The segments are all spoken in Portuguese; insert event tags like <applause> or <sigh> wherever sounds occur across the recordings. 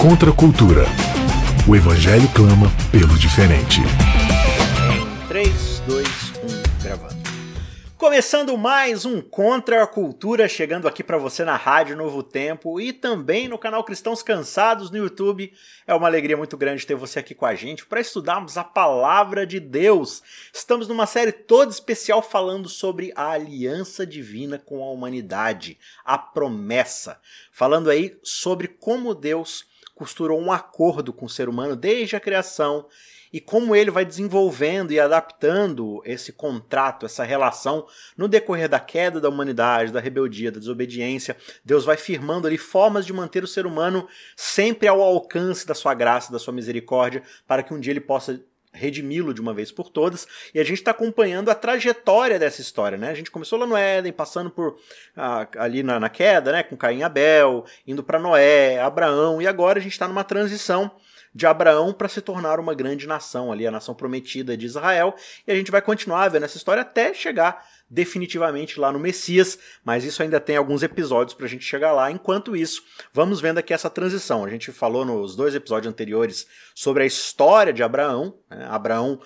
Contra a cultura. O Evangelho clama pelo diferente. Em 3, 2, 1, gravando. Começando mais um Contra a Cultura, chegando aqui para você na Rádio Novo Tempo e também no canal Cristãos Cansados no YouTube. É uma alegria muito grande ter você aqui com a gente para estudarmos a palavra de Deus. Estamos numa série toda especial falando sobre a aliança divina com a humanidade, a promessa. Falando aí sobre como Deus costurou um acordo com o ser humano desde a criação e como ele vai desenvolvendo e adaptando esse contrato, essa relação no decorrer da queda da humanidade, da rebeldia, da desobediência. Deus vai firmando ali formas de manter o ser humano sempre ao alcance da sua graça, da sua misericórdia, para que um dia ele possa redimi-lo de uma vez por todas. E a gente está acompanhando a trajetória dessa história, né? A gente começou lá no Éden, passando por ah, ali na, na, queda, né? Com Caim e Abel, indo para Noé, Abraão, e agora a gente está numa transição de Abraão para se tornar uma grande nação ali, a nação prometida de Israel. E a gente vai continuar vendo essa história até chegar definitivamente lá no Messias, mas isso ainda tem alguns episódios para a gente chegar lá. Enquanto isso, vamos vendo aqui essa transição. A gente falou nos dois episódios anteriores sobre a história de Abraão. Né? Abraão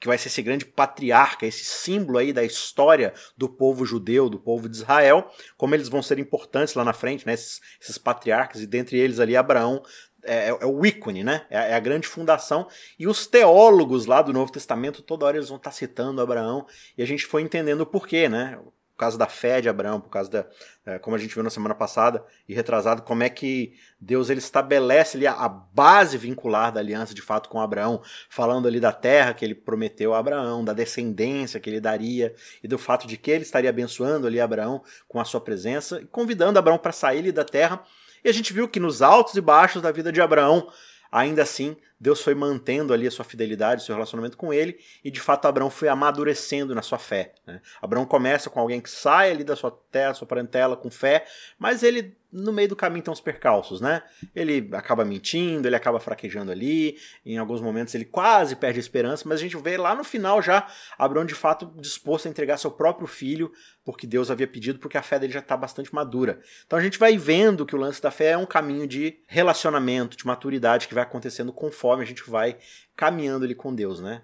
que vai ser esse grande patriarca, esse símbolo aí da história do povo judeu, do povo de Israel, como eles vão ser importantes lá na frente, né, esses, esses patriarcas, e dentre eles ali Abraão é, é, é, o ícone, né? É, é, a grande fundação. E os teólogos lá do Novo Testamento, toda hora eles vão estar citando Abraão, e a gente foi entendendo o porquê, né? Por causa da fé de Abraão, por causa da. É, como a gente viu na semana passada e retrasado, como é que Deus ele estabelece ali a, a base vincular da aliança de fato com Abraão, falando ali da terra que ele prometeu a Abraão, da descendência que ele daria, e do fato de que ele estaria abençoando ali Abraão com a sua presença, e convidando Abraão para sair da terra e a gente viu que nos altos e baixos da vida de Abraão, ainda assim, Deus foi mantendo ali a sua fidelidade, o seu relacionamento com ele, e de fato Abraão foi amadurecendo na sua fé. Né? Abraão começa com alguém que sai ali da sua terra, sua parentela, com fé, mas ele no meio do caminho tem uns percalços, né? Ele acaba mentindo, ele acaba fraquejando ali, em alguns momentos ele quase perde a esperança, mas a gente vê lá no final já Abraão de fato disposto a entregar seu próprio filho, porque Deus havia pedido, porque a fé dele já está bastante madura. Então a gente vai vendo que o lance da fé é um caminho de relacionamento, de maturidade que vai acontecendo conforme a gente vai caminhando ali com Deus, né?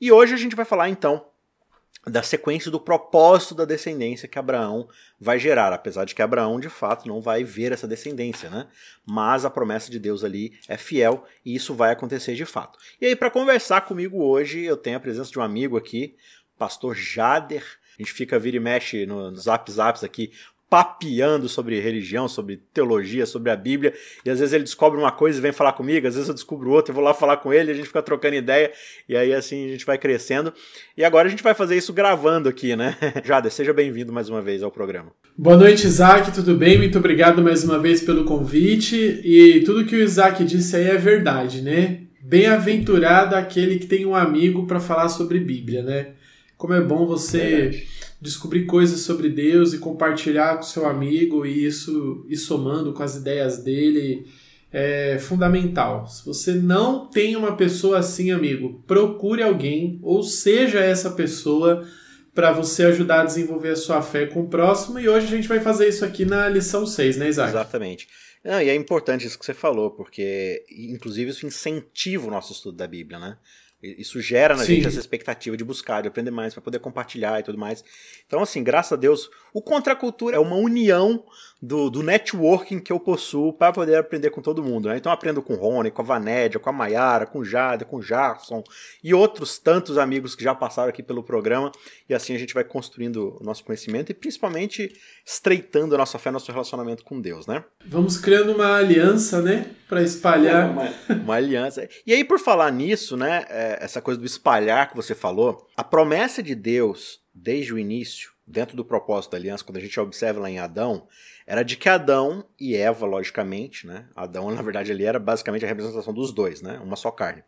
E hoje a gente vai falar então da sequência do propósito da descendência que Abraão vai gerar, apesar de que Abraão de fato não vai ver essa descendência, né? Mas a promessa de Deus ali é fiel e isso vai acontecer de fato. E aí para conversar comigo hoje, eu tenho a presença de um amigo aqui, pastor Jader. A gente fica vira e mexe nos zap zaps aqui papeando sobre religião, sobre teologia, sobre a Bíblia, e às vezes ele descobre uma coisa e vem falar comigo, às vezes eu descubro outra e vou lá falar com ele, a gente fica trocando ideia, e aí assim a gente vai crescendo. E agora a gente vai fazer isso gravando aqui, né? <laughs> Jada, seja bem-vindo mais uma vez ao programa. Boa noite, Isaac, tudo bem? Muito obrigado mais uma vez pelo convite, e tudo que o Isaac disse aí é verdade, né? Bem-aventurado aquele que tem um amigo para falar sobre Bíblia, né? Como é bom você... descobrir coisas sobre Deus e compartilhar com seu amigo e isso e somando com as ideias dele é fundamental. Se você não tem uma pessoa assim, amigo, procure alguém ou seja essa pessoa para você ajudar a desenvolver a sua fé com o próximo. E hoje a gente vai fazer isso aqui na lição 6, né, Isaac? Exatamente. Não, e é importante isso que você falou, porque inclusive isso incentiva o nosso estudo da Bíblia, né? Isso gera na Sim. gente essa expectativa de buscar, de aprender mais, para poder compartilhar e tudo mais. Então, assim, graças a Deus, o Contracultura é uma união do, do networking que eu possuo para poder aprender com todo mundo. Né? Então, aprendo com o Rony, com a Vanédia, com a Mayara, com o Jada, com o Jackson e outros tantos amigos que já passaram aqui pelo programa. E assim a gente vai construindo o nosso conhecimento e principalmente estreitando a nossa fé, nosso relacionamento com Deus, né? Vamos criando uma aliança, né? Para espalhar. Uma, uma, aliança. E aí, por falar nisso, né? É, essa coisa do espalhar que você falou, a promessa de Deus, desde o início, dentro do propósito da aliança, quando a gente observa lá em Adão, era de que Adão e Eva, logicamente, né? Adão, na verdade, ali era basicamente a representação dos dois, né? Uma só carne.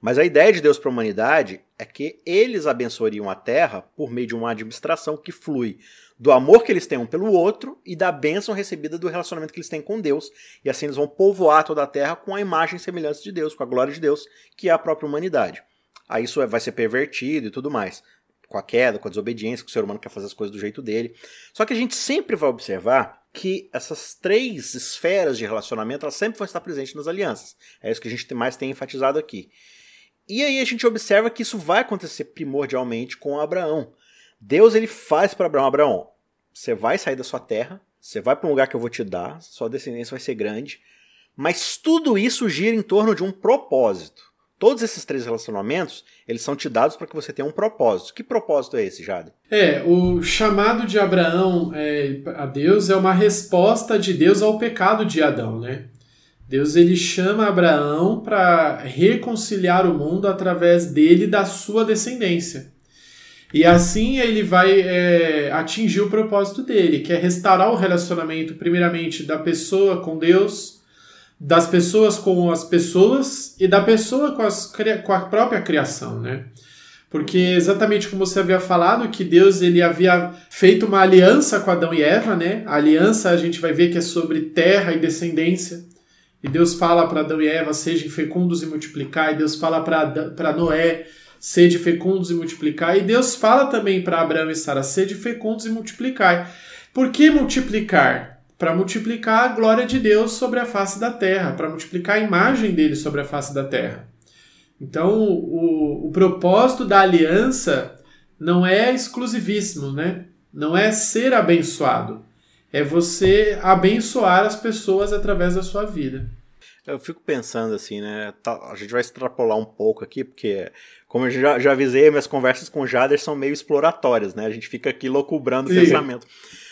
Mas a ideia de Deus para a humanidade é que eles abençoariam a terra por meio de uma administração que flui do amor que eles têm um pelo outro e da bênção recebida do relacionamento que eles têm com Deus. E assim eles vão povoar toda a terra com a imagem e semelhança de Deus, com a glória de Deus, que é a própria humanidade. Aí isso vai ser pervertido e tudo mais. Com a queda, com a desobediência, que o ser humano quer fazer as coisas do jeito dele. Só que a gente sempre vai observar que essas três esferas de relacionamento elas sempre vão estar presentes nas alianças. É isso que a gente mais tem enfatizado aqui. E aí a gente observa que isso vai acontecer primordialmente com Abraão. Deus ele faz para Abraão, Abraão, você vai sair da sua terra, você vai para um lugar que eu vou te dar, sua descendência vai ser grande, mas tudo isso gira em torno de um propósito. Todos esses três relacionamentos, eles são te dados para que você tenha um propósito. Que propósito é esse, Jade? É, o chamado de Abraão é, a Deus é uma resposta de Deus ao pecado de Adão, né? Deus ele chama Abraão para reconciliar o mundo através dele e da sua descendência. E assim ele vai é, atingir o propósito dele, que é restaurar o relacionamento, primeiramente, da pessoa com Deus, das pessoas com as pessoas e da pessoa com, as, com a própria criação, né? Porque exatamente como você havia falado, que Deus ele havia feito uma aliança com Adão e Eva, né? A aliança a gente vai ver que é sobre terra e descendência. E Deus fala para Adão e Eva, sejam fecundos e multiplicar. E Deus fala para Noé, sede fecundos e multiplicar. E Deus fala também para Abraão e Sara, sede fecundos e multiplicar. Por que multiplicar? Para multiplicar a glória de Deus sobre a face da terra, para multiplicar a imagem dele sobre a face da terra. Então, o, o propósito da aliança não é exclusivíssimo, né? Não é ser abençoado é você abençoar as pessoas através da sua vida. Eu fico pensando assim, né? Tá, a gente vai extrapolar um pouco aqui, porque, como eu já, já avisei, minhas conversas com o Jader são meio exploratórias, né? A gente fica aqui loucubrando o pensamento.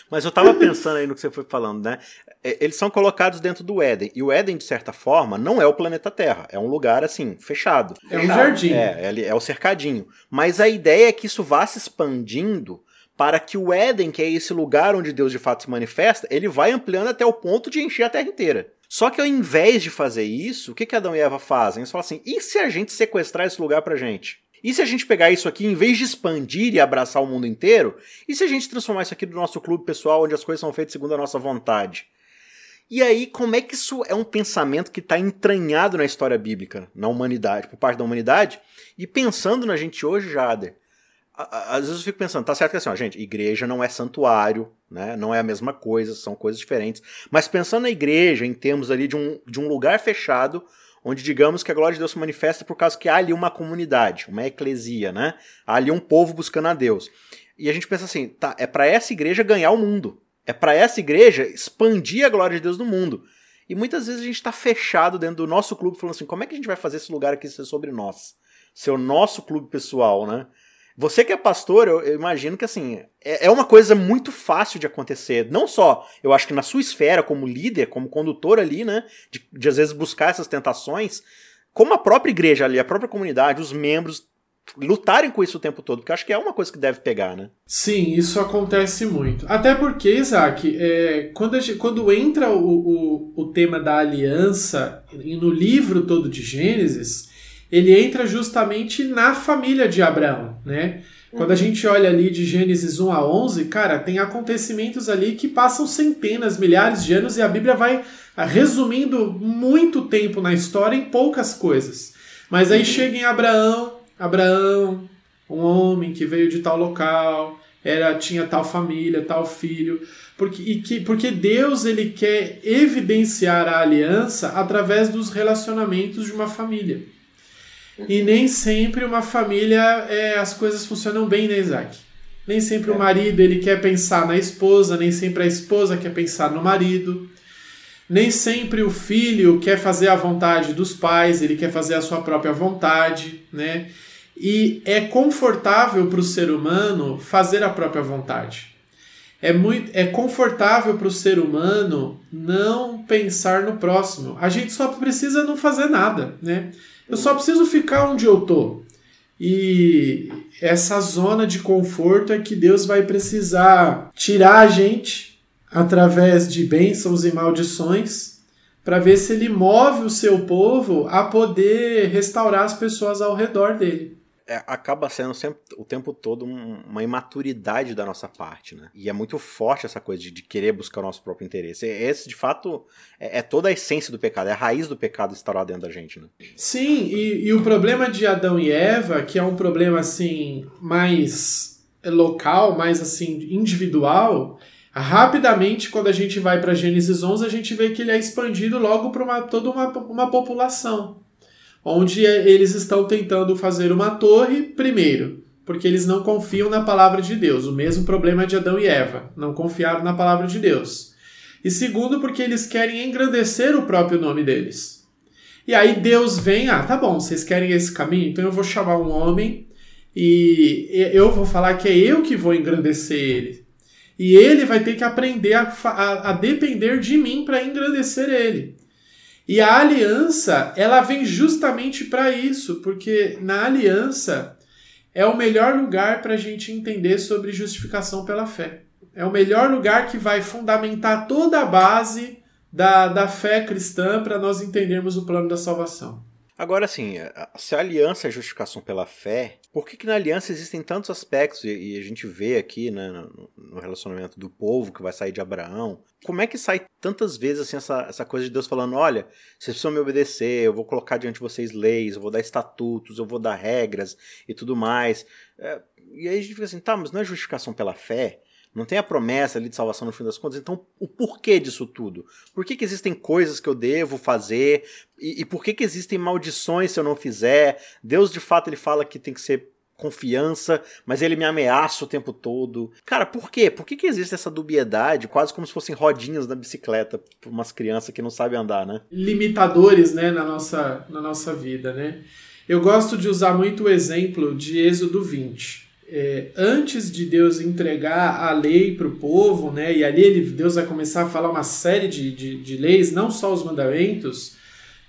Mas eu tava pensando aí no que você foi falando, né? É, eles são colocados dentro do Éden. E o Éden, de certa forma, não é o planeta Terra. É um lugar, assim, fechado. É um jardim. É, é, é o cercadinho. Mas a ideia é que isso vá se expandindo para que o Éden, que é esse lugar onde Deus de fato se manifesta, ele vai ampliando até o ponto de encher a terra inteira. Só que ao invés de fazer isso, o que, que Adão e Eva fazem? Eles falam assim: e se a gente sequestrar esse lugar pra gente? E se a gente pegar isso aqui, em vez de expandir e abraçar o mundo inteiro, e se a gente transformar isso aqui no nosso clube pessoal, onde as coisas são feitas segundo a nossa vontade? E aí, como é que isso é um pensamento que está entranhado na história bíblica, na humanidade, por parte da humanidade? E pensando na gente hoje, Jader, às vezes eu fico pensando, tá certo que assim, ó, gente, igreja não é santuário, né? Não é a mesma coisa, são coisas diferentes. Mas pensando na igreja em termos ali de um, de um lugar fechado, onde digamos que a glória de Deus se manifesta por causa que há ali uma comunidade, uma eclesia, né? Há ali um povo buscando a Deus. E a gente pensa assim, tá, é para essa igreja ganhar o mundo. É para essa igreja expandir a glória de Deus no mundo. E muitas vezes a gente está fechado dentro do nosso clube falando assim, como é que a gente vai fazer esse lugar aqui ser sobre nós? Ser o nosso clube pessoal, né? Você que é pastor, eu, eu imagino que assim, é, é, uma coisa muito fácil de acontecer. Não só, eu acho que na sua esfera, como líder, como condutor ali, né? De, de às vezes buscar essas tentações, como a própria igreja ali, a própria comunidade, os membros lutarem com isso o tempo todo, porque acho que é uma coisa que deve pegar, né? Sim, isso acontece muito. Até porque, Isaac, é, quando, gente, quando entra o, o, o tema da aliança no livro todo de Gênesis, ele entra justamente na família de Abraão, né? Quando a uhum. gente olha ali de Gênesis 1 a 11, cara, tem acontecimentos ali que passam centenas, milhares de anos e a Bíblia vai resumindo muito tempo na história em poucas coisas. Mas aí uhum. chega em Abraão, Abraão, um homem que veio de tal local, era tinha tal família, tal filho, porque, e que, porque Deus ele quer evidenciar a aliança através dos relacionamentos de uma família. E nem sempre uma família, é, as coisas funcionam bem, né, Isaac? Nem sempre é. o marido ele quer pensar na esposa, nem sempre a esposa quer pensar no marido. Nem sempre o filho quer fazer a vontade dos pais, ele quer fazer a sua própria vontade, né? E é confortável para o ser humano fazer a própria vontade. É, muito, é confortável para o ser humano não pensar no próximo. A gente só precisa não fazer nada, né? Eu só preciso ficar onde eu tô. E essa zona de conforto é que Deus vai precisar tirar a gente através de bênçãos e maldições para ver se ele move o seu povo a poder restaurar as pessoas ao redor dele é, acaba sendo sempre o tempo todo uma imaturidade da nossa parte, né? E é muito forte essa coisa de, de querer buscar o nosso próprio interesse. Esse, de fato, é, é, toda a essência do pecado, é a raiz do pecado instaurada dentro da gente, né? Sim, e, e o problema de Adão e Eva, que é um problema assim mais local, mais assim individual, Rapidamente, quando a gente vai para Gênesis 11, a gente vê que ele é expandido logo para toda uma, uma população, onde eles estão tentando fazer uma torre, primeiro, porque eles não confiam na palavra de Deus, o mesmo problema de Adão e Eva, não confiaram na palavra de Deus. E segundo, porque eles querem engrandecer o próprio nome deles. E aí Deus vem, ah, tá bom, vocês querem esse caminho? Então eu vou chamar um homem e eu vou falar que é eu que vou engrandecer ele. E ele vai ter que aprender a, a, a depender de mim para engrandecer ele. E a aliança, ela vem justamente para isso, porque na aliança é o melhor lugar para a gente entender sobre justificação pela fé. É o melhor lugar que vai fundamentar toda a base da, da fé cristã para nós entendermos o plano da salvação. Agora, assim, se a aliança é justificação pela fé, por que, que na aliança existem tantos aspectos, e, a gente vê aqui né, no, relacionamento do povo que vai sair de Abraão, como é que sai tantas vezes assim, essa, essa coisa de Deus falando: olha, vocês precisam me obedecer, eu vou colocar diante de vocês leis, eu vou dar estatutos, eu vou dar regras e tudo mais. É, e aí a gente fica assim: tá, mas não é justificação pela fé? Não tem a promessa ali de salvação no fim das contas. Então, o porquê disso tudo? Por que, que existem coisas que eu devo fazer? E, e por que, que existem maldições se eu não fizer? Deus, de fato, ele fala que tem que ser confiança, mas ele me ameaça o tempo todo. Cara, por quê? Por que, que existe essa dubiedade, quase como se fossem rodinhas na bicicleta para umas crianças que não sabem andar, né? Limitadores, né, na nossa, na nossa vida, né? Eu gosto de usar muito o exemplo de Êxodo 20 é, antes de Deus entregar a lei para o povo, né, e ali ele, Deus vai começar a falar uma série de, de, de, leis, não só os mandamentos,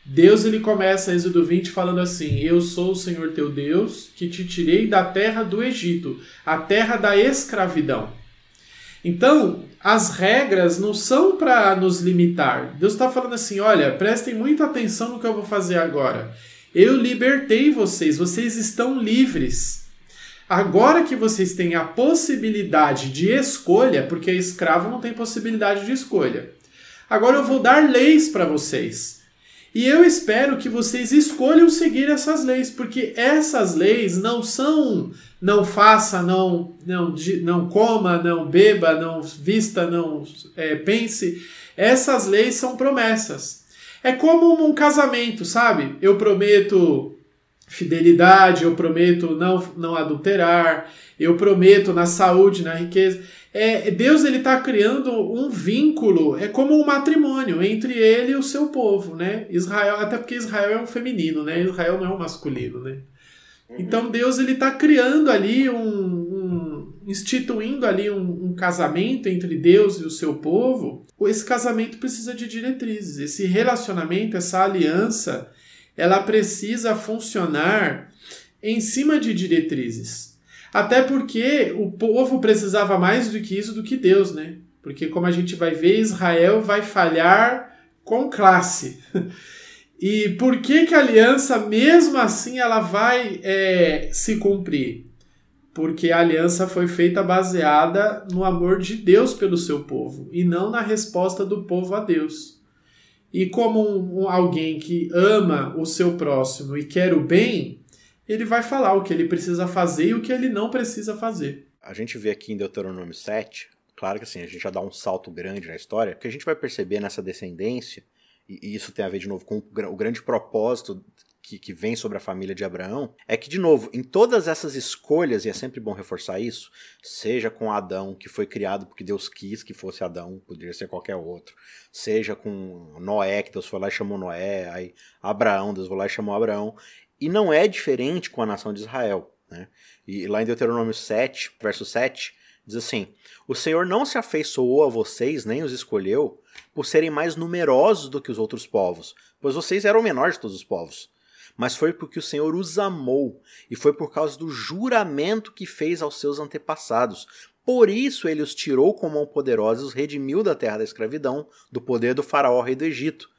Deus ele começa, Êxodo 20, falando assim: Eu sou o Senhor teu Deus, que te tirei da terra do Egito, a terra da escravidão. Então, as regras não são para nos limitar. Deus está falando assim: olha, prestem muita atenção no que eu vou fazer agora. Eu libertei vocês, vocês estão livres. Agora que vocês têm a possibilidade de escolha, porque escravo não tem possibilidade de escolha. Agora eu vou dar leis para vocês. E eu espero que vocês escolham seguir essas leis, porque essas leis não são não faça, não não, não coma, não beba, não vista, não é, pense. Essas leis são promessas. É como um casamento, sabe? Eu prometo fidelidade, eu prometo não, não adulterar, eu prometo na saúde, na riqueza. É, Deus ele está criando um vínculo, é como um matrimônio entre ele e o seu povo, né? Israel, até porque Israel é um feminino, né? Israel não é um masculino, né? Uhum. Então Deus ele está criando ali um, um instituindo ali um, um, casamento entre Deus e o seu povo. Esse casamento precisa de diretrizes. Esse relacionamento, essa aliança, ela precisa funcionar em cima de diretrizes. Até porque o povo precisava mais do que isso do que Deus, né? Porque como a gente vai ver, Israel vai falhar com classe. <laughs> E por que, que a aliança, mesmo assim, ela vai é, se cumprir? Porque a aliança foi feita baseada no amor de Deus pelo seu povo e não na resposta do povo a Deus. E como um, um, alguém que ama o seu próximo e quer o bem, ele vai falar o que ele precisa fazer e o que ele não precisa fazer. A gente vê aqui em Deuteronômio 7, claro que assim, a gente já dá um salto grande na história, porque a gente vai perceber nessa descendência, e isso tem a ver de novo com o grande propósito que, que, vem sobre a família de Abraão é que, de novo, em todas essas escolhas, e é sempre bom reforçar isso, seja com Adão, que foi criado porque Deus quis que fosse Adão, poderia ser qualquer outro, seja com Noé, que Deus foi lá e chamou Noé, aí Abraão, Deus foi lá e chamou Abraão, e não é diferente com a nação de Israel. Né? E lá em Deuteronômio 7, verso 7, diz assim: O Senhor não se afeiçoou a vocês, nem os escolheu, por serem mais numerosos do que os outros povos, pois vocês eram o menor de todos os povos mas foi porque o Senhor os amou e foi por causa do juramento que fez aos seus antepassados. Por isso ele os tirou com mão poderosa e os redimiu da terra da escravidão, do poder do faraó rei do Egito.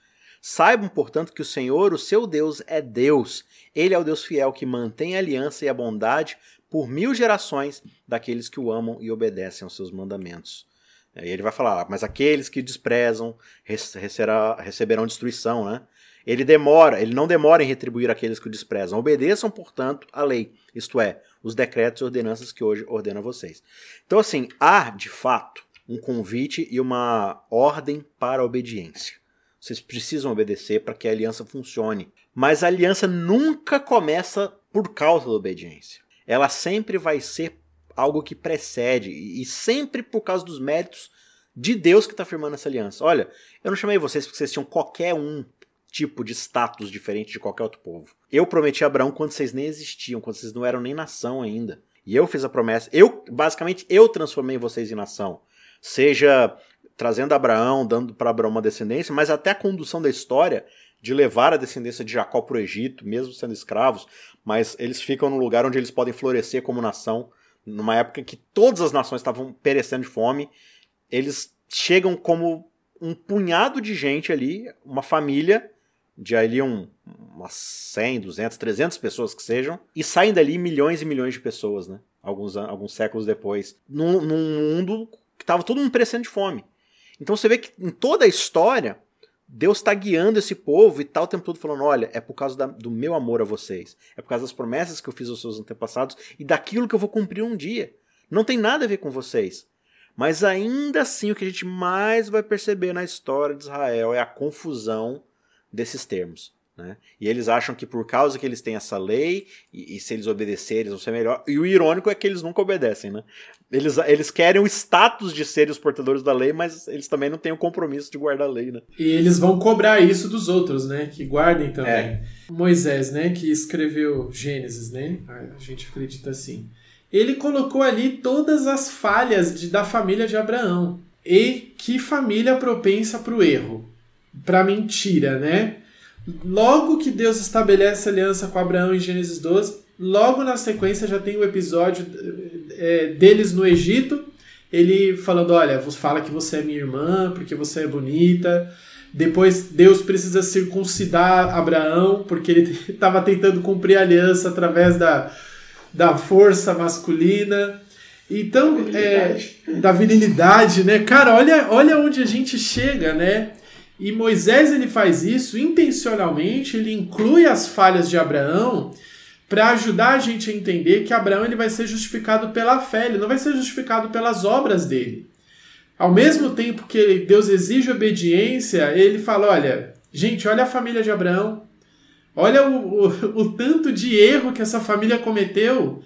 Saibam, portanto, que o Senhor, o seu Deus, é Deus. Ele é o Deus fiel que mantém a aliança e a bondade por mil gerações daqueles que o amam e obedecem aos seus mandamentos. Aí ele vai falar, mas aqueles que desprezam receberão destruição, né? Ele demora, ele não demora em retribuir aqueles que o desprezam. Obedeçam, portanto, a lei, isto é, os decretos e ordenanças que hoje ordena vocês. Então, assim, há, de fato, um convite e uma ordem para a obediência. Vocês precisam obedecer para que a aliança funcione. Mas a aliança nunca começa por causa da obediência. Ela sempre vai ser algo que precede e sempre por causa dos méritos de Deus que está firmando essa aliança. Olha, eu não chamei vocês porque vocês tinham qualquer um tipo de status diferente de qualquer outro povo. Eu prometi a Abraão quando vocês nem existiam, quando vocês não eram nem nação ainda. E eu fiz a promessa. Eu, basicamente, eu transformei vocês em nação. Seja trazendo Abraão, dando para Abraão uma descendência, mas até a condução da história de levar a descendência de Jacó para o Egito, mesmo sendo escravos, mas eles ficam num lugar onde eles podem florescer como nação, numa época em que todas as nações estavam perecendo de fome, eles chegam como um punhado de gente ali, uma família de ali um, umas 100, 200, 300 pessoas que sejam, e saem dali milhões e milhões de pessoas, né? Alguns, alguns séculos depois, num, num mundo que estava todo mundo perecendo de fome. Então você vê que em toda a história, Deus está guiando esse povo e tal tá o tempo todo falando: olha, é por causa da, do meu amor a vocês, é por causa das promessas que eu fiz aos seus antepassados e daquilo que eu vou cumprir um dia. Não tem nada a ver com vocês. Mas ainda assim, o que a gente mais vai perceber na história de Israel é a confusão desses termos. Né? E eles acham que por causa que eles têm essa lei, e, e, se eles obedecerem, eles vão ser melhor. E o irônico é que eles nunca obedecem, né? Eles, eles querem o status de serem os portadores da lei, mas eles também não têm o compromisso de guardar a lei, né? E eles vão cobrar isso dos outros, né? Que guardem também. É. Moisés, né? Que escreveu Gênesis, né? A gente acredita assim. Ele colocou ali todas as falhas de, da família de Abraão. E que família propensa para o erro, para mentira, né? Logo que Deus estabelece aliança com Abraão em Gênesis 12, logo na sequência já tem o episódio é, deles no Egito, ele falando: Olha, fala que você é minha irmã, porque você é bonita. Depois Deus precisa circuncidar Abraão, porque ele <laughs> estava tentando cumprir a aliança através da, da força masculina. Então, virilidade. É, da virilidade, né? Cara, olha, olha onde a gente chega, né? E Moisés ele faz isso intencionalmente, ele inclui as falhas de Abraão para ajudar a gente a entender que Abraão ele vai ser justificado pela fé, ele não vai ser justificado pelas obras dele. Ao mesmo tempo que Deus exige obediência, ele fala: olha, gente, olha a família de Abraão, olha o, o, o tanto de erro que essa família cometeu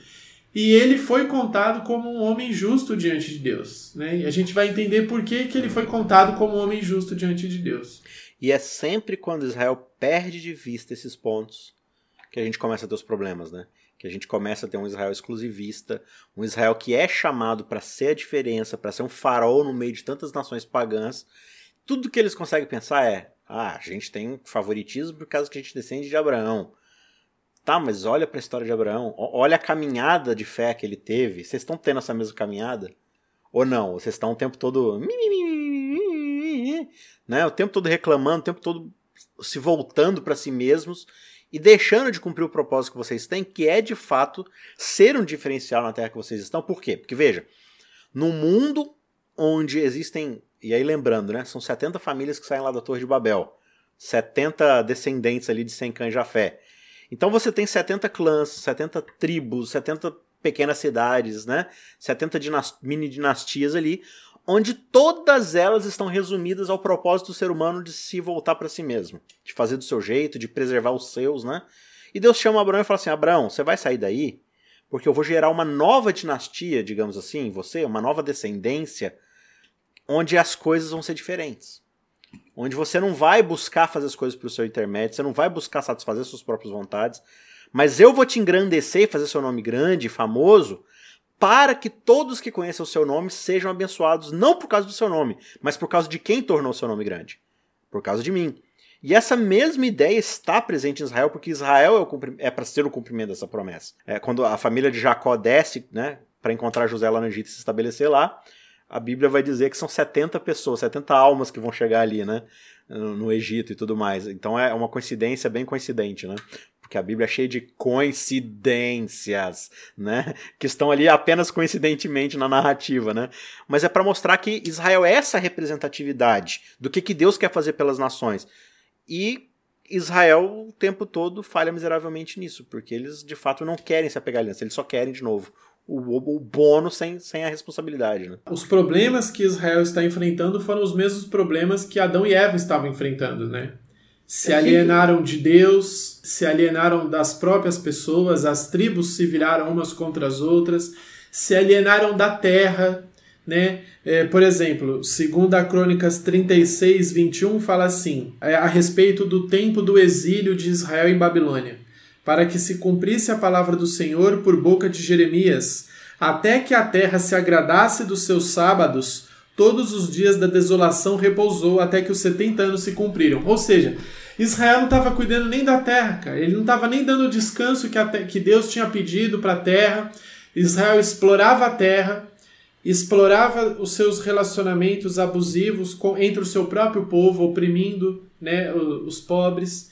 e ele foi contado como um homem justo diante de Deus. Né? E a gente vai entender por que, que ele foi contado como um homem justo diante de Deus. E é sempre quando Israel perde de vista esses pontos que a gente começa a ter os problemas, né? Que a gente começa a ter um Israel exclusivista, um Israel que é chamado para ser a diferença, para ser um farol no meio de tantas nações pagãs. Tudo que eles conseguem pensar é: ah, a gente tem favoritismo por causa que a gente descende de Abraão. Tá, mas olha para a história de Abraão, olha a caminhada de fé que ele teve. Vocês estão tendo essa mesma caminhada? Ou não? Vocês estão o tempo todo. Né? O tempo todo reclamando, o tempo todo se voltando para si mesmos e deixando de cumprir o propósito que vocês têm, que é de fato ser um diferencial na terra que vocês estão. Por quê? Porque veja, no mundo onde existem, e aí lembrando, né, são 70 famílias que saem lá da Torre de Babel, 70 descendentes ali de Sem Jafé. Então você tem 70 clãs, 70 tribos, 70 pequenas cidades, né? 70 dinast mini dinastias ali, onde todas elas estão resumidas ao propósito do ser humano de se voltar para si mesmo, de fazer do seu jeito, de preservar os seus, né? E Deus chama Abraão e fala assim: Abraão, você vai sair daí porque eu vou gerar uma nova dinastia, digamos assim, você, uma nova descendência, onde as coisas vão ser diferentes onde você não vai buscar fazer as coisas para o seu intermédio, você não vai buscar satisfazer suas próprias vontades, mas eu vou te engrandecer e fazer seu nome grande famoso para que todos que conheçam o seu nome sejam abençoados, não por causa do seu nome, mas por causa de quem tornou seu nome grande, por causa de mim. E essa mesma ideia está presente em Israel, porque Israel é, é para ser o cumprimento dessa promessa. É, quando a família de Jacó desce né, para encontrar José lá no Egito e se estabelecer lá, a Bíblia vai dizer que são 70 pessoas, 70 almas que vão chegar ali, né? No Egito e tudo mais. Então é uma coincidência bem coincidente, né? Porque a Bíblia é cheia de coincidências, né? Que estão ali apenas coincidentemente na narrativa, né? Mas é para mostrar que Israel é essa representatividade do que, que Deus quer fazer pelas nações. E Israel o tempo todo falha miseravelmente nisso, porque eles de fato não querem se apegar à aliança, eles só querem de novo o, o bônus sem, sem a responsabilidade. Né? Os problemas que Israel está enfrentando foram os mesmos problemas que Adão e Eva estavam enfrentando, né? Se alienaram de Deus, se alienaram das próprias pessoas, as tribos se viraram umas contra as outras, se alienaram da terra, né? É, por exemplo, segundo a Crônicas 36, 21, fala assim, é, a respeito do tempo do exílio de Israel em Babilônia para que se cumprisse a palavra do Senhor por boca de Jeremias, até que a terra se agradasse dos seus sábados, todos os dias da desolação repousou até que os 70 anos se cumpriram. Ou seja, Israel não estava cuidando nem da terra, cara. ele não estava nem dando o descanso que, a, que Deus tinha pedido para a terra. Israel explorava a terra, explorava os seus relacionamentos abusivos com, entre o seu próprio povo, oprimindo né, os, os pobres.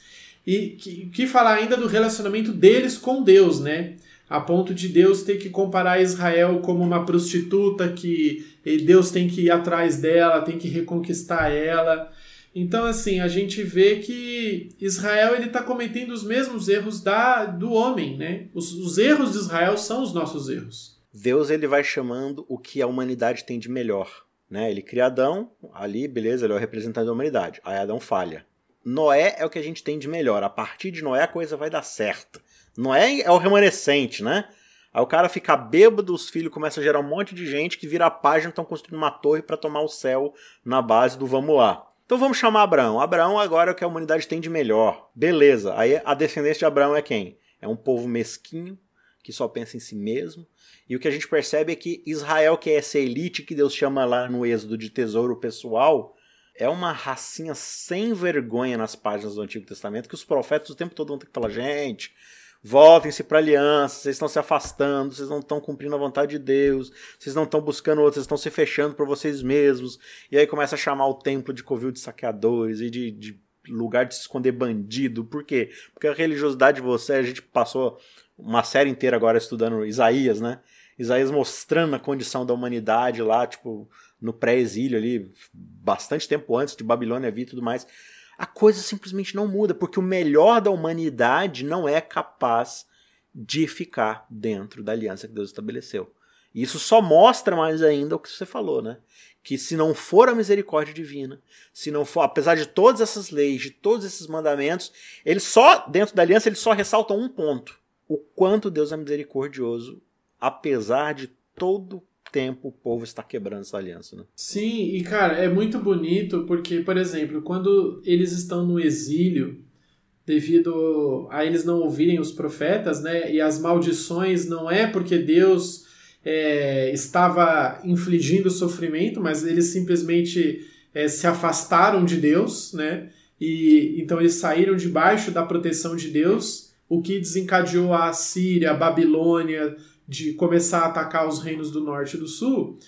E que, que falar ainda do relacionamento deles com Deus, né? A ponto de Deus ter que comparar Israel como uma prostituta que Deus tem que ir atrás dela, tem que reconquistar ela. Então, assim, a gente vê que Israel ele está cometendo os mesmos erros da, do homem, né? Os, os erros de Israel são os nossos erros. Deus ele vai chamando o que a humanidade tem de melhor. Né? Ele cria Adão, ali, beleza, ele é o representante da humanidade. Aí Adão falha. Noé é o que a gente tem de melhor. A partir de Noé a coisa vai dar certo. Noé é o remanescente, né? Aí o cara fica bêbado, os filhos começam a gerar um monte de gente que vira a página estão construindo uma torre para tomar o céu na base do vamos lá. Então vamos chamar Abraão. Abraão agora é o que a humanidade tem de melhor. Beleza. Aí a descendência de Abraão é quem? É um povo mesquinho, que só pensa em si mesmo. E o que a gente percebe é que Israel, que é essa elite que Deus chama lá no Êxodo de tesouro pessoal, é uma racinha sem vergonha nas páginas do Antigo Testamento que os profetas o tempo todo vão ter que falar: gente, voltem-se para a aliança, vocês estão se afastando, vocês não estão cumprindo a vontade de Deus, vocês não estão buscando outros, vocês estão se fechando para vocês mesmos. E aí começa a chamar o templo de covil de saqueadores e de, de lugar de se esconder bandido. Por quê? Porque a religiosidade de você, a gente passou uma série inteira agora estudando Isaías, né? Isaías mostrando a condição da humanidade lá, tipo, no pré-exílio ali, bastante tempo antes de Babilônia vir e tudo mais, a coisa simplesmente não muda, porque o melhor da humanidade não é capaz de ficar dentro da aliança que Deus estabeleceu. E isso só mostra mais ainda o que você falou, né? Que se não for a misericórdia divina, se não for, apesar de todas essas leis, de todos esses mandamentos, ele só, dentro da aliança, ele só ressalta um ponto: o quanto Deus é misericordioso, apesar de todo tempo o povo está quebrando essa aliança, né? Sim, e cara, é muito bonito porque, por exemplo, quando eles estão no exílio, devido a eles não ouvirem os profetas, né? E as maldições não é porque Deus é, estava infligindo sofrimento, mas eles simplesmente é, se afastaram de Deus, né? E então eles saíram debaixo da proteção de Deus, o que desencadeou a Síria, a Babilônia, de começar a atacar os reinos do norte e do sul,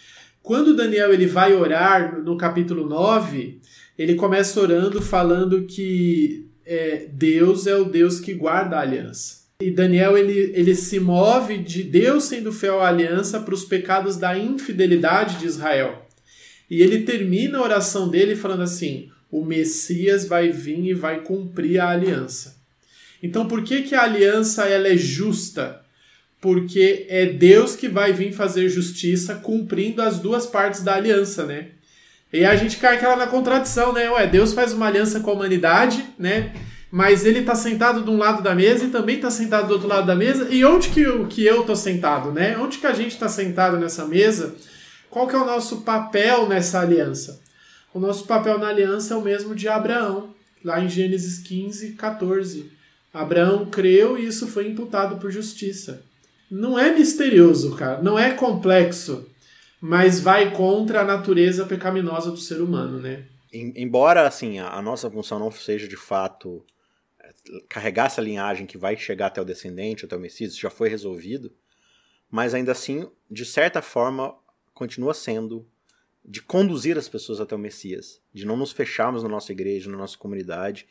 quando Daniel ele vai orar no capítulo 9, ele começa orando falando que é, Deus é o Deus que guarda a aliança. E Daniel ele, ele se move de Deus sendo fiel à aliança para os pecados da infidelidade de Israel. E ele termina a oração dele falando assim: o Messias vai vir e vai cumprir a aliança. Então, por que, que a aliança ela é justa? Porque é Deus que vai vir fazer justiça cumprindo as duas partes da aliança, né? E a gente cai aquela na contradição, né? Ué, Deus faz uma aliança com a humanidade, né? Mas ele tá sentado de um lado da mesa e também tá sentado do outro lado da mesa. E onde que eu, que eu tô sentado, né? Onde que a gente tá sentado nessa mesa? Qual que é o nosso papel nessa aliança? O nosso papel na aliança é o mesmo de Abraão, lá em Gênesis 15, 14. Abraão creu e isso foi imputado por justiça não é misterioso, cara, não é complexo, mas vai contra a natureza pecaminosa do ser humano, né? Embora assim a nossa função não seja de fato é, carregar essa linhagem que vai chegar até o descendente, até o Messias, já foi resolvido, mas ainda assim, de certa forma, continua sendo de conduzir as pessoas até o Messias, de não nos fecharmos na nossa igreja, na nossa comunidade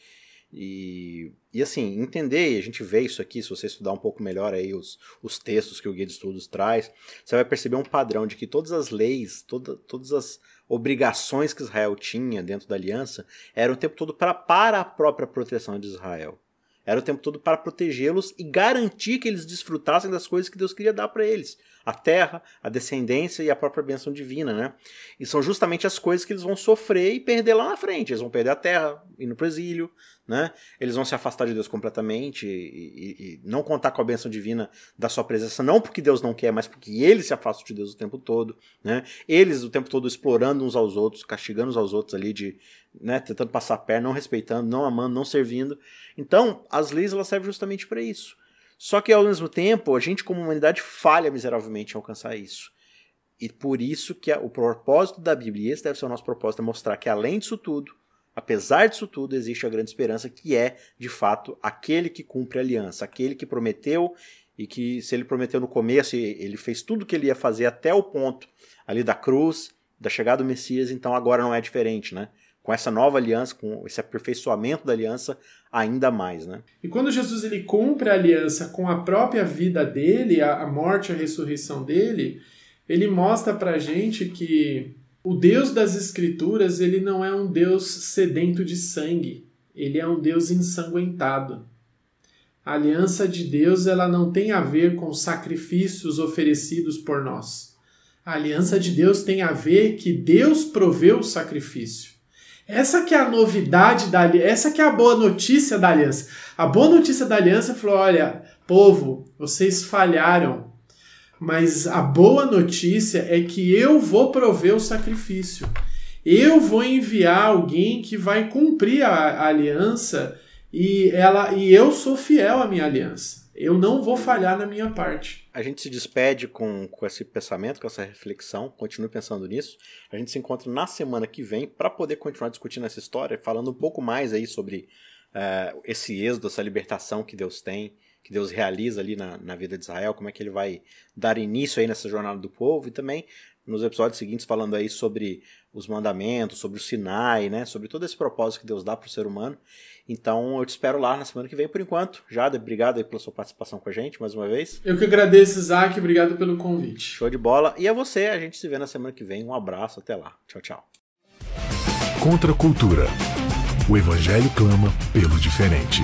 e, e assim, entender, e a gente vê isso aqui, se você estudar um pouco melhor aí os, os textos que o Guia de Estudos traz, você vai perceber um padrão de que todas as leis, toda, todas as obrigações que Israel tinha dentro da aliança eram o tempo todo pra, para a própria proteção de Israel. era o tempo todo para protegê-los e garantir que eles desfrutassem das coisas que Deus queria dar para eles a terra, a descendência e a própria bênção divina, né? E são justamente as coisas que eles vão sofrer e perder lá na frente. Eles vão perder a terra, ir no presílio, né? Eles vão se afastar de Deus completamente e, e, e, não contar com a bênção divina da sua presença, não porque Deus não quer, mas porque eles se afastam de Deus o tempo todo, né? Eles o tempo todo explorando uns aos outros, castigando uns aos outros ali de, né, tentando passar a perna, não respeitando, não amando, não servindo. Então, as leis elas servem justamente para isso. Só que ao mesmo tempo, a gente como humanidade falha miseravelmente em alcançar isso. E por isso que o propósito da Bíblia, e esse deve ser o nosso propósito, é mostrar que além disso tudo, apesar disso tudo, existe a grande esperança que é, de fato, aquele que cumpre a aliança, aquele que prometeu e que se ele prometeu no começo, ele fez tudo o que ele ia fazer até o ponto ali da cruz, da chegada do Messias, então agora não é diferente, né? com essa nova aliança, com esse aperfeiçoamento da aliança ainda mais, né? E quando Jesus ele cumpre a aliança com a própria vida dele, a, morte, a ressurreição dele, ele mostra pra gente que o Deus das Escrituras, ele não é um Deus sedento de sangue, ele é um Deus ensanguentado. A aliança de Deus, ela não tem a ver com sacrifícios oferecidos por nós. A aliança de Deus tem a ver que Deus proveu o sacrifício. Essa que é a novidade da aliança, essa que é a boa notícia da aliança. A boa notícia da aliança falou: olha, povo, vocês falharam, mas a boa notícia é que eu vou prover o sacrifício. Eu vou enviar alguém que vai cumprir a, a aliança e ela e eu sou fiel à minha aliança. Eu não vou falhar na minha parte. A gente se despede com, com esse pensamento, com essa reflexão, continue pensando nisso. A gente se encontra na semana que vem para poder continuar discutindo essa história, falando um pouco mais aí sobre uh, esse êxodo, essa libertação que Deus tem, que Deus realiza ali na, na vida de Israel, como é que ele vai dar início aí nessa jornada do povo e também nos episódios seguintes falando aí sobre os mandamentos, sobre o Sinai, né, sobre todo esse propósito que Deus dá para o ser humano. Então eu te espero lá na semana que vem por enquanto. Jada, obrigado aí pela sua participação com a gente mais uma vez. Eu que agradeço, Isaac, obrigado pelo convite. Show de bola. E a você, a gente se vê na semana que vem. Um abraço, até lá. Tchau, tchau. Contra a cultura. O evangelho clama pelo diferente.